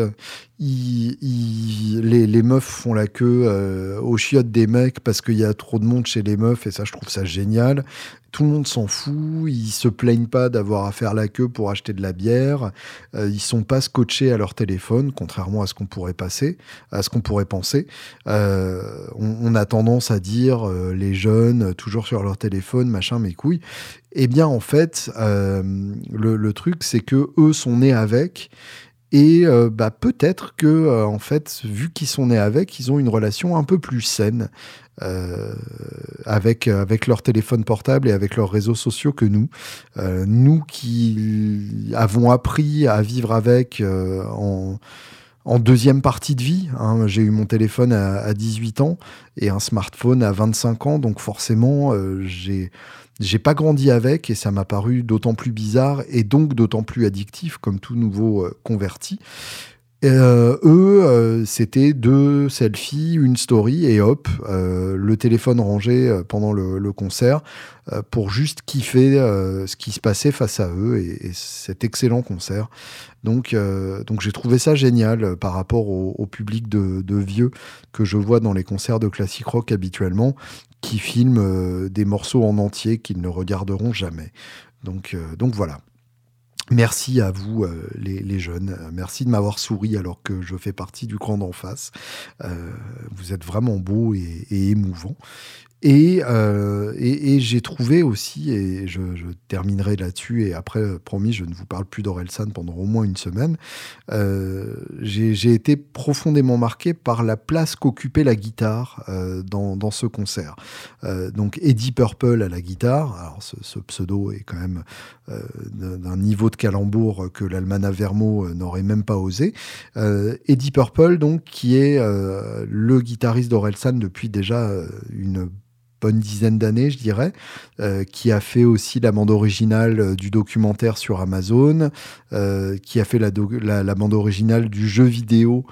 les, meufs font la queue euh, aux chiottes des mecs parce qu'il y a trop de monde chez les meufs et ça, je trouve ça génial tout le monde s'en fout, ils se plaignent pas d'avoir à faire la queue pour acheter de la bière, euh, ils sont pas scotchés à leur téléphone, contrairement à ce qu'on pourrait passer, à ce qu'on pourrait penser. Euh, on, a tendance à dire euh, les jeunes toujours sur leur téléphone, machin, mes couilles. Eh bien, en fait, le, le, truc, c'est que eux sont nés avec. Et euh, bah, peut-être que, euh, en fait, vu qu'ils sont nés avec, ils ont une relation un peu plus saine euh, avec, avec leur téléphone portable et avec leurs réseaux sociaux que nous. Euh, nous qui avons appris à vivre avec euh, en, en, deuxième partie de vie. Hein. J'ai eu mon téléphone à, à, 18 ans et un smartphone à 25 ans, donc forcément, euh, j'ai j'ai pas grandi avec et ça m'a paru d'autant plus bizarre et donc d'autant plus addictif comme tout nouveau euh, converti. Euh, eux, euh, c'était deux selfies, une story et hop, euh, le téléphone rangé euh, pendant le, concert pour juste kiffer ce qui se passait face à eux et, et cet excellent concert. Donc, donc j'ai trouvé ça génial par rapport au, public de, de, vieux que je vois dans les concerts de classique rock habituellement, qui filment des morceaux en entier qu'ils ne regarderont jamais. Donc, donc voilà. Merci à vous, euh, les, jeunes. Merci de m'avoir souri alors que je fais partie du cran d'en face. Euh, vous êtes vraiment beau et, et émouvant. Et, euh, et, et j'ai trouvé aussi, et je, je terminerai là-dessus, et après, promis, je ne vous parle plus d'Orelsan pendant au moins une semaine, euh, j'ai été profondément marqué par la place qu'occupait la guitare euh, dans, dans, ce concert. Euh, donc Eddie Purple à la guitare, alors ce, ce pseudo est quand même euh, d'un niveau de calembour que l'Almana Vermo n'aurait même pas osé. Euh, Eddie Purple, donc, qui est le guitariste d'Orelsan depuis déjà une bonne dizaine d'années, je dirais, euh, qui a fait aussi la bande originale euh, du documentaire sur Amazon, euh, qui a fait la, bande originale du jeu vidéo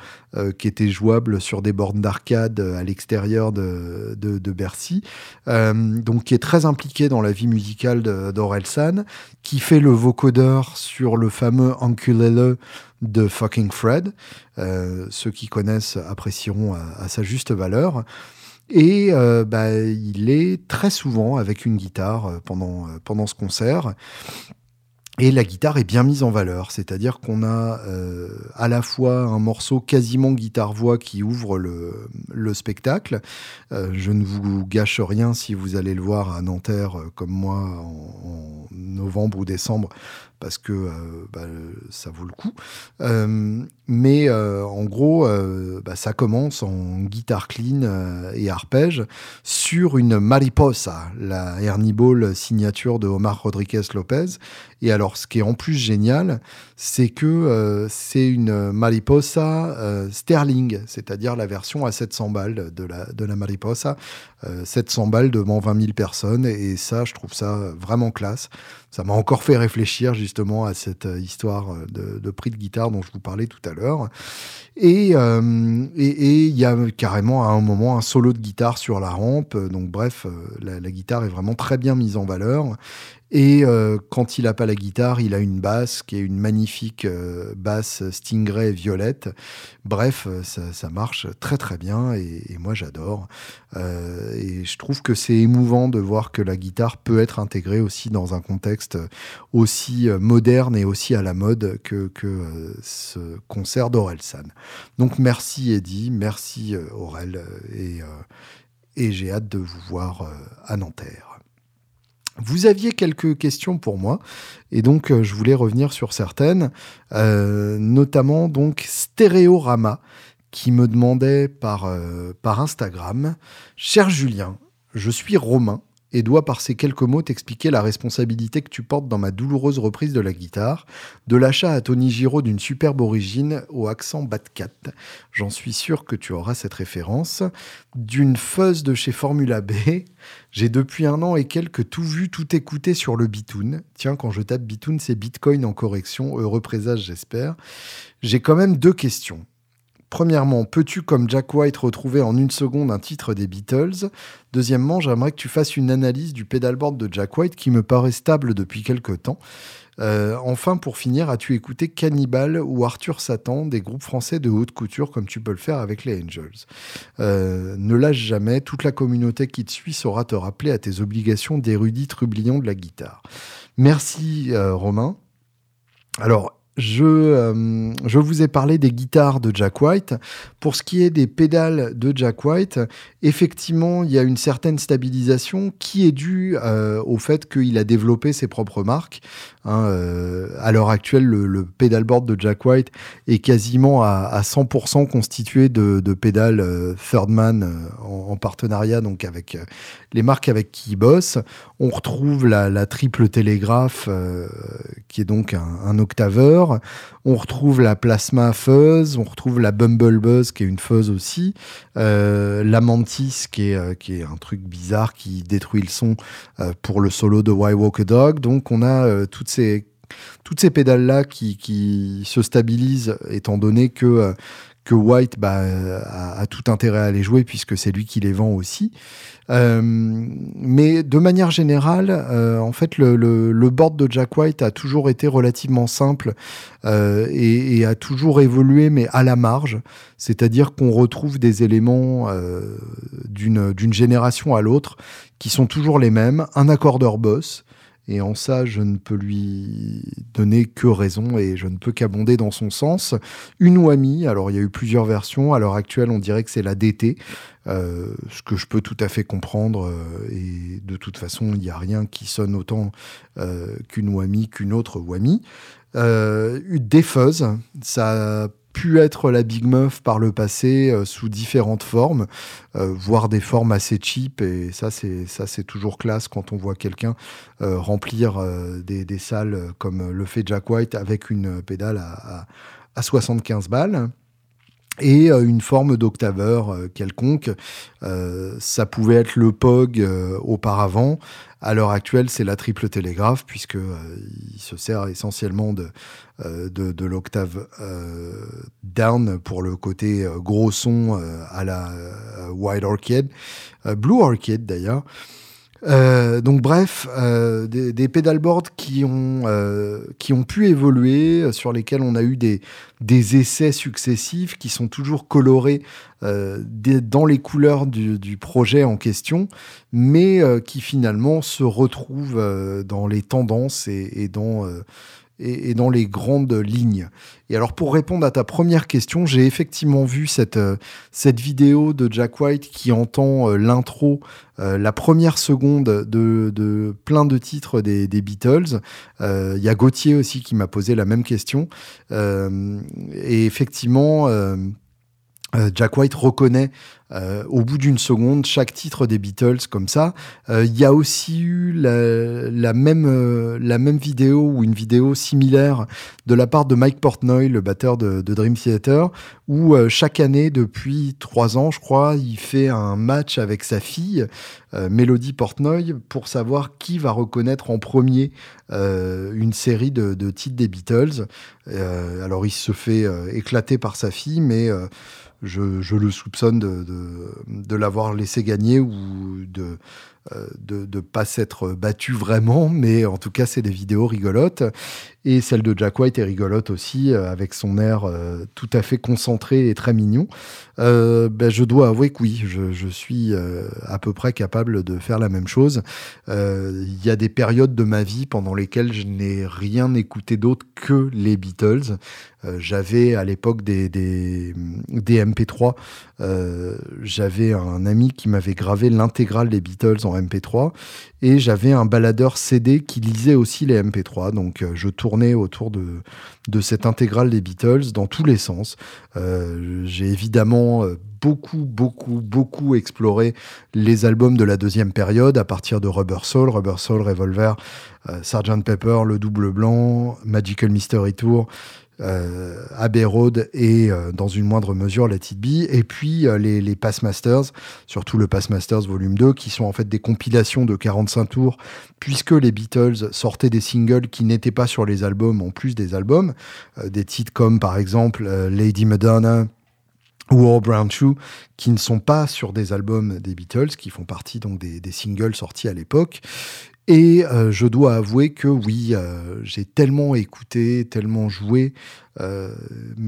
qui était jouable sur des bornes d'arcade à l'extérieur de, de, Bercy, donc qui est très impliqué dans la vie musicale d'Orelsan, qui fait le vocodeur sur le fameux Ukulele de Fucking Fred. Ceux qui connaissent apprécieront à sa juste valeur. Et euh, bah, il est très souvent avec une guitare euh, pendant, euh, pendant ce concert. Et la guitare est bien mise en valeur, c'est-à-dire qu'on a à la fois un morceau quasiment guitare-voix qui ouvre le, le spectacle. Je ne vous gâche rien si vous allez le voir à Nanterre comme moi en novembre ou décembre parce que euh, bah, ça vaut le coup. Euh, mais euh, en gros, bah, ça commence en guitare clean et arpège sur une Mariposa, la Ernie Ball signature de Omar Rodriguez Lopez. Et alors, ce qui est en plus génial, c'est que c'est une Mariposa Sterling, c'est-à-dire la version à 700 balles de la, de la Mariposa. 700 balles devant 20 000 personnes. Et ça, je trouve ça vraiment classe ça m'a encore fait réfléchir justement à cette euh, histoire euh, de, prix de guitare dont je vous parlais tout à l'heure. Euh, et il y a carrément à un moment un solo de guitare sur la rampe. Donc bref, la guitare est vraiment très bien mise en valeur. Et euh, quand il n'a pas la guitare, il a une basse qui est une magnifique euh, basse Stingray violette. Bref, euh, ça, marche très très bien et, moi j'adore. et je trouve que c'est émouvant de voir que la guitare peut être intégrée aussi dans un contexte aussi moderne et aussi à la mode que, que ce concert d'Orelsan. Donc merci Eddie, merci Aurel et, et j'ai hâte de vous voir à Nanterre. Vous aviez quelques questions pour moi, et donc euh, je voulais revenir sur certaines, euh, notamment donc Stéréorama, qui me demandait par, euh, par Instagram, Cher Julien, je suis romain et dois par ces quelques mots t'expliquer la responsabilité que tu portes dans ma douloureuse reprise de la guitare, de l'achat à Tony Giraud d'une superbe origine au accent Batcat. J'en suis sûr que tu auras cette référence. D'une fuzz de chez Formula B. J'ai depuis un an et quelques tout vu, tout écouté sur le Bitoon. Tiens, quand je tape Bitoon, c'est Bitcoin en correction. Heureux présage, j'espère. J'ai quand même deux questions. Premièrement, peux-tu, comme Jack White, retrouver en une seconde un titre des Beatles? Deuxièmement, j'aimerais que tu fasses une analyse du pedalboard de Jack White qui me paraît stable depuis quelque temps. Euh, enfin, pour finir, as-tu écouté Cannibal ou Arthur Satan, des groupes français de haute couture, comme tu peux le faire avec les Angels? Euh, Ne lâche jamais, toute la communauté qui te suit saura te rappeler à tes obligations d'érudit trublion de la guitare. Merci euh, Romain. Alors, je, euh, je vous ai parlé des guitares de Jack White. Pour ce qui est des pédales de Jack White, effectivement, il y a une certaine stabilisation qui est due euh, au fait qu'il a développé ses propres marques. Hein, euh, à l'heure actuelle, le, le pedalboard de Jack White est quasiment à, 100% constitué de, pédales Thirdman en, en, partenariat donc avec les marques avec qui il bosse. On retrouve la, triple télégraphe, euh, qui est donc un, octaveur. On retrouve la Plasma Fuzz, on retrouve la Bumble Buzz, qui est une fuzz aussi. Euh, la Mantis, qui est, euh, un truc bizarre qui détruit le son pour le solo de Why Walk a Dog. Donc on a toutes ces toutes ces pédales-là qui, se stabilisent, étant donné que que White bah, a, tout intérêt à les jouer puisque c'est lui qui les vend aussi. Euh, mais de manière générale, euh, en fait, le, board de Jack White a toujours été relativement simple euh, et, a toujours évolué, mais à la marge. C'est-à-dire qu'on retrouve des éléments d'une génération à l'autre qui sont toujours les mêmes. Un accordeur boss, et en ça, je ne peux lui donner que raison et je ne peux qu'abonder dans son sens. Une Wami, alors il y a eu plusieurs versions. À l'heure actuelle, on dirait que c'est la DT, euh, ce que je peux tout à fait comprendre. Euh, et de toute façon, il n'y a rien qui sonne autant euh, qu'une Wami qu'une autre Wami. des fuzz, ça pu être la Big Muff par le passé euh, sous différentes formes, euh, voire des formes assez cheap. Et ça, c'est ça, c'est toujours classe quand on voit quelqu'un euh, remplir des, salles comme le fait Jack White avec une pédale à, à, à 75 balles et euh, une forme d'octaveur euh, quelconque. Euh, ça pouvait être le POG auparavant. À l'heure actuelle, c'est la triple télégraphe, puisque il se sert essentiellement de, de, l'octave down pour le côté gros son à la White Orchid, Blue Orchid d'ailleurs. Euh, donc bref, euh, des, des pedalboards qui ont, euh, qui ont pu évoluer, sur lesquels on a eu des, des essais successifs qui sont toujours colorés dans les couleurs du, du, projet en question, mais qui finalement se retrouvent dans les tendances et, et dans et, dans les grandes lignes. Et alors pour répondre à ta première question, j'ai effectivement vu cette, euh, cette vidéo de Jack White qui entend euh, l'intro, euh, la première seconde de, de, plein de titres des, des Beatles. Il y a Gauthier aussi qui m'a posé la même question. et effectivement... Jack White reconnaît euh, au bout d'une seconde chaque titre des Beatles comme ça. Euh, il y a aussi eu la, même, euh, la même vidéo ou une vidéo similaire de la part de Mike Portnoy, le batteur de, Dream Theater, où chaque année, depuis trois ans, je crois, il fait un match avec sa fille, Melody Portnoy, pour savoir qui va reconnaître en premier une série de, de, titres des Beatles. alors il se fait éclater par sa fille, mais je, le soupçonne de, de, l'avoir laissé gagner ou de euh, de ne pas s'être battu vraiment, mais en tout cas, c'est des vidéos rigolotes. Et celle de Jack White est rigolote aussi, euh, avec son air euh, tout à fait concentré et très mignon. Ben, je dois avouer que oui, je, suis à peu près capable de faire la même chose. Il y a des périodes de ma vie pendant lesquelles je n'ai rien écouté d'autre que les Beatles. J'avais à l'époque des, des, des, MP3. J'avais un ami qui m'avait gravé l'intégrale des Beatles en MP3 et j'avais un baladeur CD qui lisait aussi les MP3. Donc euh, je tournais autour de, cette intégrale des Beatles dans tous les sens. Euh, j'ai évidemment euh, beaucoup, beaucoup, beaucoup exploré les albums de la deuxième période à partir de Rubber Soul, Rubber Soul, Revolver, Sgt Pepper, Le Double Blanc, Magical Mystery Tour euh, Abbey Road et euh, dans une moindre mesure Let It et puis euh, les, les Passmasters, surtout le Passmasters Volume 2, qui sont en fait des compilations de 45 tours, puisque les Beatles sortaient des singles qui n'étaient pas sur les albums en plus des albums, euh, des titres comme par exemple Lady Madonna, ou All Brown Shoe, qui ne sont pas sur des albums des Beatles, qui font partie donc des singles sortis à l'époque. Et euh, je dois avouer que oui, euh, j'ai tellement écouté, tellement joué, euh,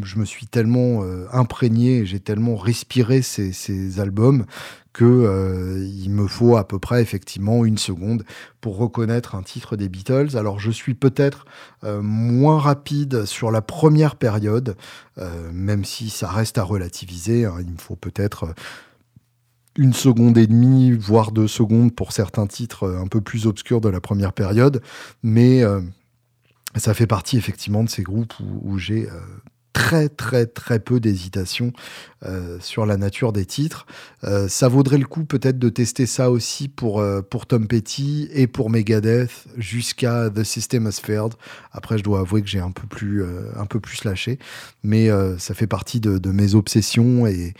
je me suis tellement imprégné, j'ai tellement respiré ces, albums que il me faut à peu près effectivement une seconde pour reconnaître un titre des Beatles. Alors je suis peut-être moins rapide sur la première période, même si ça reste à relativiser. Hein. il me faut peut-être une seconde et demie, voire deux secondes pour certains titres euh, un peu plus obscurs de la première période. Mais euh, ça fait partie effectivement de ces groupes où, j'ai euh, très très très peu d'hésitation euh, sur la nature des titres. Euh, ça vaudrait le coup peut-être de tester ça aussi pour, euh, pour Tom Petty et pour Megadeth jusqu'à The System Has Failed. Après, je dois avouer que j'ai un peu plus un lâché, mais ça fait partie de, de mes obsessions et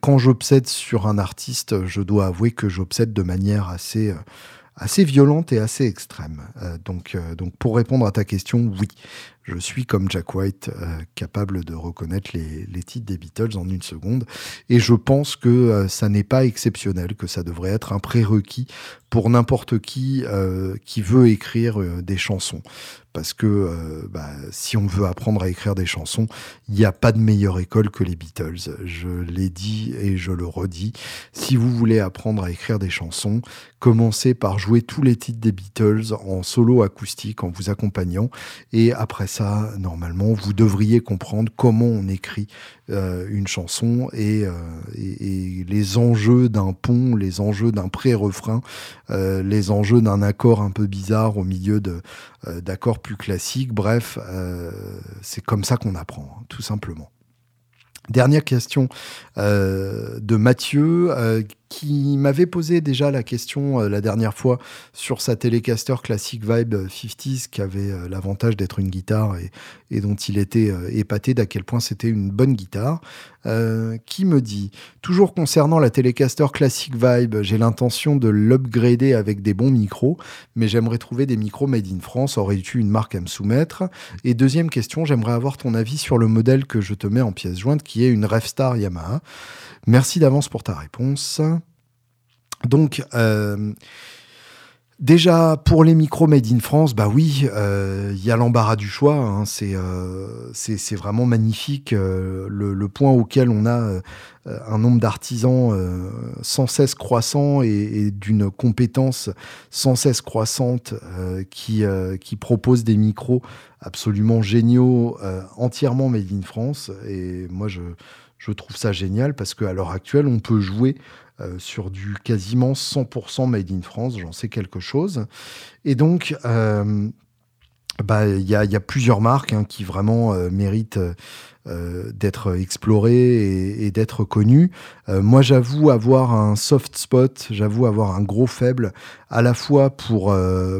quand j'obsède sur un artiste, je dois avouer que j'obsède de manière assez assez violente et assez extrême. donc, donc, pour répondre à ta question, oui, je suis comme Jack White, euh, capable de reconnaître les, titres des Beatles en une seconde. Et je pense que euh, ça n'est pas exceptionnel, que ça devrait être un prérequis pour n'importe qui euh, qui veut écrire des chansons. Parce que bah, si on veut apprendre à écrire des chansons, il n'y a pas de meilleure école que les Beatles. Je l'ai dit et je le redis. Si vous voulez apprendre à écrire des chansons, commencez par jouer tous les titres des Beatles en solo acoustique, en vous accompagnant. Et après ça, normalement, vous devriez comprendre comment on écrit euh, une chanson euh, et, les enjeux d'un pont, les enjeux d'un pré-refrain, euh, les enjeux d'un accord un peu bizarre au milieu de plus classiques. Bref, c'est comme ça qu'on apprend, hein, tout simplement. Dernière question de Mathieu qui m'avait posé déjà la question euh, la dernière fois sur sa Telecaster Classic Vibe 50s, qui avait euh, l'avantage d'être une guitare et, dont il était euh, épaté d'à quel point c'était une bonne guitare, qui me dit, toujours concernant la Telecaster Classic Vibe, j'ai l'intention de l'upgrader avec des bons micros, mais j'aimerais trouver des micros made in France, aurais-tu une marque à me soumettre? Et deuxième question, j'aimerais avoir ton avis sur le modèle que je te mets en pièce jointe, qui est une Revstar Yamaha. Merci d'avance pour ta réponse. Donc, euh, Déjà, pour les micros made in France, bah oui, euh, il y a l'embarras du choix. Hein, c'est c'est vraiment magnifique le, le, point auquel on a un nombre d'artisans sans cesse croissant et, et d'une compétence sans cesse croissante qui, qui propose des micros absolument géniaux, entièrement made in France. Et moi, je, je trouve ça génial parce qu'à l'heure actuelle, on peut jouer euh, sur du quasiment 100% made in France, j'en sais quelque chose. Et donc, euh, bah, il y, a, plusieurs marques hein, qui vraiment euh, méritent d'être explorées et, d'être connues. moi, j'avoue avoir un soft spot, j'avoue avoir un gros faible à la fois pour,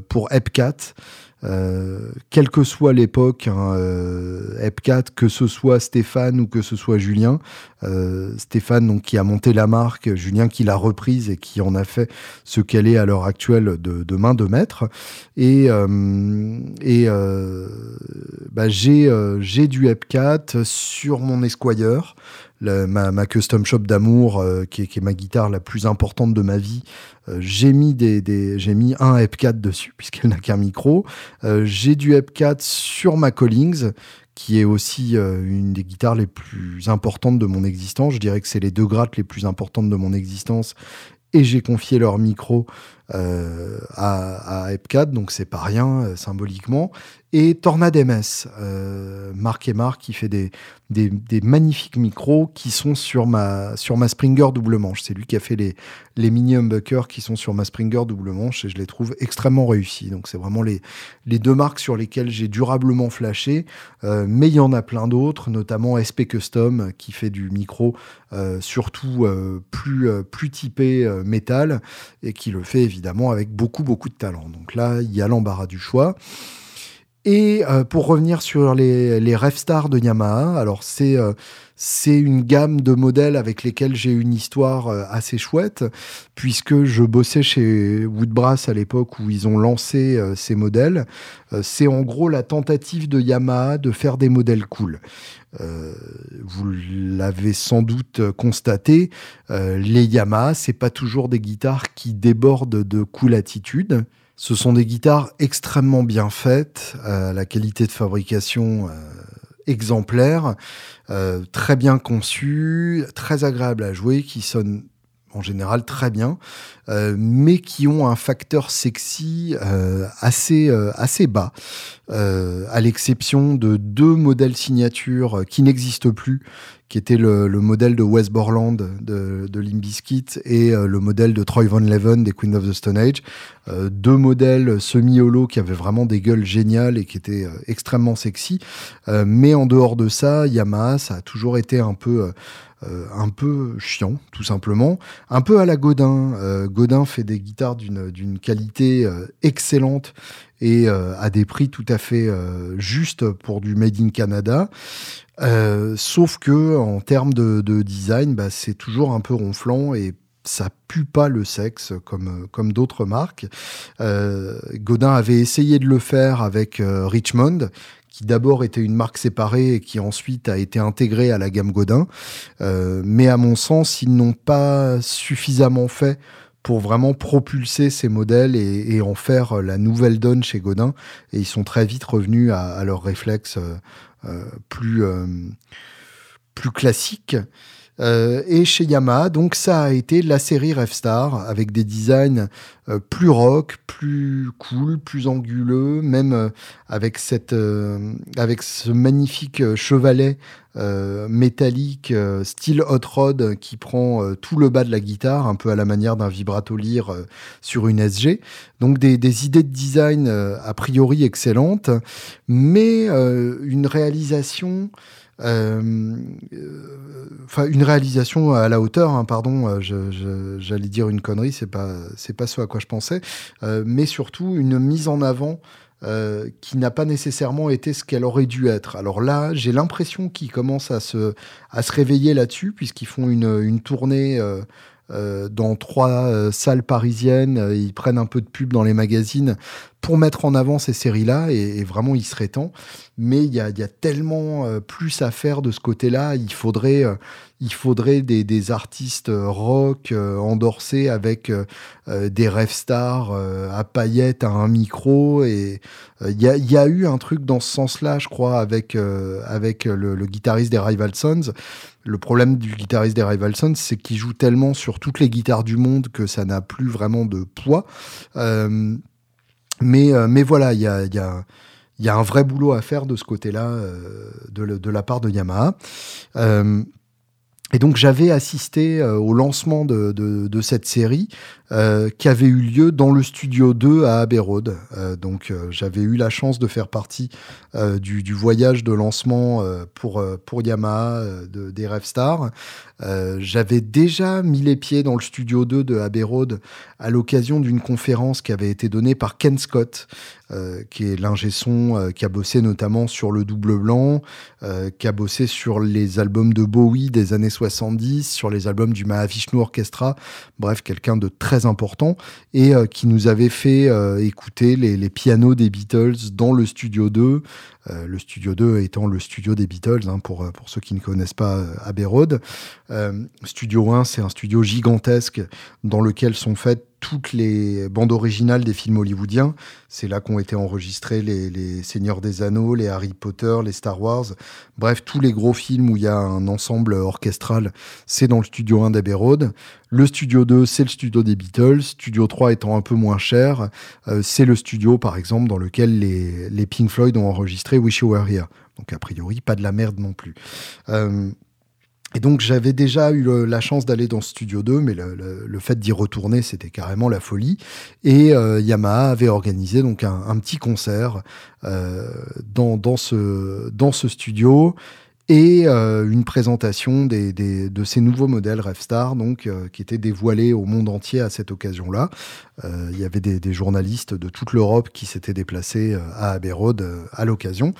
pour Epcat. Euh, quelle que soit l'époque, hein, euh, Epcat, que ce soit Stéphane ou que ce soit Julien, euh, Stéphane qui a monté la marque, Julien qui l'a reprise et qui en a fait ce qu'elle est à l'heure actuelle de, main de maître. Et, et bah, j'ai du Epcat sur mon Esquire ma, custom shop d'amour, euh, qui, est ma guitare la plus importante de ma vie, euh, j'ai mis, des, mis un EP4 dessus, puisqu'elle n'a qu'un micro. Euh, j'ai du EP4 sur ma Collings, qui est aussi une des guitares les plus importantes de mon existence. Je dirais que c'est les deux grattes les plus importantes de mon existence. Et j'ai confié leur micro à, à Epcat, donc c'est pas rien symboliquement et Tornade MS, euh, Marc et Marc, qui fait des, des, magnifiques micros qui sont sur ma, sur ma Springer double manche. C'est lui qui a fait les, les mini humbuckers qui sont sur ma Springer double manche et je les trouve extrêmement réussis. Donc c'est vraiment les, les deux marques sur lesquelles j'ai durablement flashé, euh, mais il y en a plein d'autres, notamment SP Custom qui fait du micro euh, surtout euh, plus, plus typé métal et qui le fait évidemment avec beaucoup beaucoup de talent. Donc là, il y a l'embarras du choix. Et euh, pour revenir sur les, les Stars de Yamaha, alors c'est euh, c'est une gamme de modèles avec lesquels j'ai une histoire euh, assez chouette, puisque je bossais chez Woodbrass à l'époque où ils ont lancé ces modèles. c'est en gros la tentative de Yamaha de faire des modèles cool. vous l'avez sans doute constaté, les Yamaha, c'est pas toujours des guitares qui débordent de cool attitude. Ce sont des guitares extrêmement bien faites, euh, la qualité de fabrication euh, exemplaire, euh, très bien conçues, très agréables à jouer, qui sonnent en général très bien, mais qui ont un facteur sexy assez, assez bas, à l'exception de deux modèles signature qui n'existent plus, qui était le, modèle de Wes Borland de, de Limbiskit et euh, le modèle de Troy Von Leven des Queen of the Stone Age. Euh, deux modèles semi-holo qui avaient vraiment des gueules géniales et qui étaient euh, extrêmement sexy. mais en dehors de ça, Yamaha, ça a toujours été un peu... un peu chiant, tout simplement. Un peu à la Godin. Godin fait des guitares d'une qualité excellente et à des prix tout à fait justes pour du Made in Canada. Euh, sauf que en termes de, design, bah, c'est toujours un peu ronflant et ça pue pas le sexe comme, comme d'autres marques. Euh, Godin avait essayé de le faire avec euh, Richmond, d'abord était une marque séparée et qui ensuite a été intégrée à la gamme Godin. mais à mon sens, ils n'ont pas suffisamment fait pour vraiment propulser ces modèles et, en faire la nouvelle donne chez Godin. Et ils sont très vite revenus à, à leurs réflexes euh, plus, euh, plus. Euh, et chez Yamaha, donc ça a été la série Revstar avec des designs plus rock, plus cool, plus anguleux, même avec cette, avec ce magnifique chevalet métallique style hot rod qui prend tout le bas de la guitare, un peu à la manière d'un vibrato lyre sur une SG. Donc des, idées de design a priori excellentes, mais une réalisation euh, enfin, une réalisation à la hauteur, hein, pardon, euh, j'allais dire une connerie, c'est pas, c'est pas ce à quoi je pensais, euh, mais surtout une mise en avant qui n'a pas nécessairement été ce qu'elle aurait dû être. Alors là, j'ai l'impression qu'ils commencent à se, à se réveiller là-dessus, puisqu'ils font une, une tournée dans trois salles parisiennes. Ils prennent un peu de pub dans les magazines pour mettre en avant ces séries-là, et, vraiment il serait temps. Mais il y a, tellement euh, plus à faire de ce côté-là. Il faudrait, euh, il faudrait des, artistes euh, rock endorsés avec des rêves stars à paillettes, à un micro. Et il y a, eu un truc dans ce sens-là, je crois, avec, avec le, le, guitariste des Rival Sons. Le problème du guitariste des Rival Sons, c'est qu'il joue tellement sur toutes les guitares du monde que ça n'a plus vraiment de poids. Mais, euh, mais voilà, il y a, un vrai boulot à faire de ce côté-là, euh, de, la part de Yamaha. Euh, et donc j'avais assisté au lancement de, cette série euh, qui avait eu lieu dans le studio 2 à Abbey Road. Euh, donc euh, j'avais eu la chance de faire partie du, voyage de lancement pour, pour Yamaha de, des Rêve Stars. j'avais déjà mis les pieds dans le studio 2 de Abbey Road à l'occasion d'une conférence qui avait été donnée par Ken Scott, qui est l'ingé son qui a bossé notamment sur le double blanc, qui a bossé sur les albums de Bowie des années 70, sur les albums du Mahavishnu Orchestra. Bref, quelqu'un de très important et euh, qui nous avait fait euh, écouter les, pianos des Beatles dans le studio 2. Euh, le studio 2 étant le studio des Beatles, hein, pour, pour ceux qui ne connaissent pas Abbey Road. studio 1, c'est un studio gigantesque dans lequel sont faites toutes les bandes originales des films hollywoodiens. C'est là qu'ont été enregistrés les, Seigneurs des Anneaux, les Harry Potter, les Star Wars. Bref, tous les gros films où il y a un ensemble orchestral, c'est dans le studio 1 d'Abbey. Le studio 2, c'est le studio des Beatles. Studio 3 étant un peu moins cher, euh, c'est le studio, par exemple, dans lequel les, les Pink Floyd ont enregistré Wish You Were Here. Donc, a priori, pas de la merde non plus. Euh, et donc j'avais déjà eu la chance d'aller dans Studio 2, mais le, fait d'y retourner, c'était carrément la folie. Et euh, Yamaha avait organisé donc un, petit concert euh, dans, dans, ce, dans ce studio et euh, une présentation des, des, de ces nouveaux modèles Revstar, donc qui étaient dévoilés au monde entier à cette occasion-là. Il y avait des, journalistes de toute l'Europe qui s'étaient déplacés à Abbey à l'occasion.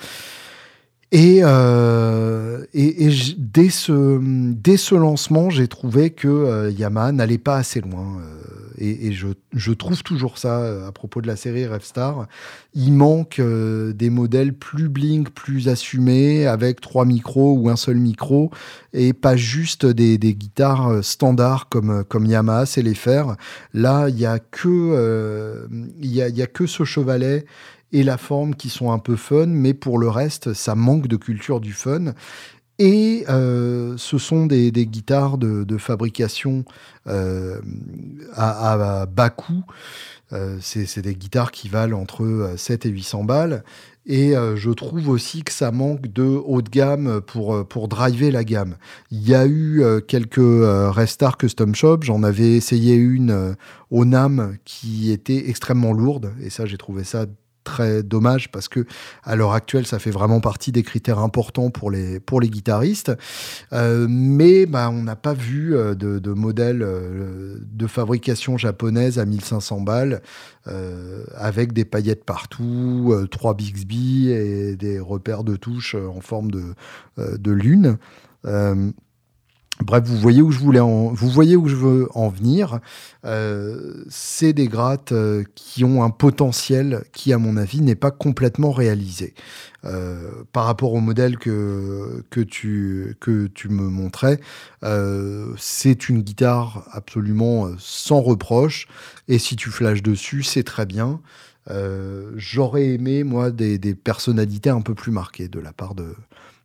Et, euh, et, et dès, ce, dès ce lancement, j'ai trouvé que euh, Yamaha n'allait pas assez loin. Euh, et, et je, je, trouve toujours ça euh, à propos de la série Revstar. Il manque euh, des modèles plus blink, plus assumés, avec trois micros ou un seul micro, et pas juste des, des guitares standards comme, comme Yamaha sait les faire. Là, il y a que y a, y a que ce chevalet et la forme qui sont un peu fun, mais pour le reste, ça manque de culture du fun. Et euh, ce sont des, guitares de, fabrication euh, à, bas coût. Euh, c'est des guitares qui valent entre 7 et 800 balles. Et je trouve aussi que ça manque de haut de gamme pour, pour driver la gamme. Il y a eu quelques Restar Custom Shop. J'en avais essayé une au NAM qui était extrêmement lourde. Et ça, j'ai trouvé ça très dommage parce que à l'heure actuelle ça fait vraiment partie des critères importants pour les pour les guitaristes. Euh, mais bah, on n'a pas vu euh, de, de modèle euh, de fabrication japonaise à 1500 balles avec des paillettes partout trois Bixby et des repères de touches en forme de de lune Bref, vous voyez où je voulais vous voyez où je veux en venir. Euh, c'est des grattes euh, qui ont un potentiel qui, à mon avis, n'est pas complètement réalisé. Euh, par rapport au modèle que, que, tu, que tu me montrais, c'est une guitare absolument sans reproche. Et si tu flashes dessus, c'est très bien. J'aurais aimé, moi, des, des, personnalités un peu plus marquées de la part de,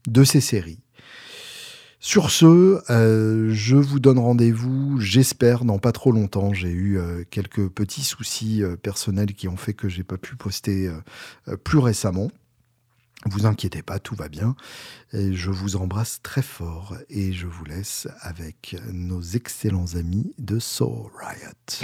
de ces séries. Sur ce, euh, je vous donne rendez-vous, j'espère, dans pas trop longtemps. J'ai eu euh, quelques petits soucis euh, personnels qui ont fait que j'ai pas pu poster plus récemment. Vous inquiétez pas, tout va bien. Je vous embrasse très fort et je vous laisse avec nos excellents amis de Soul Riot.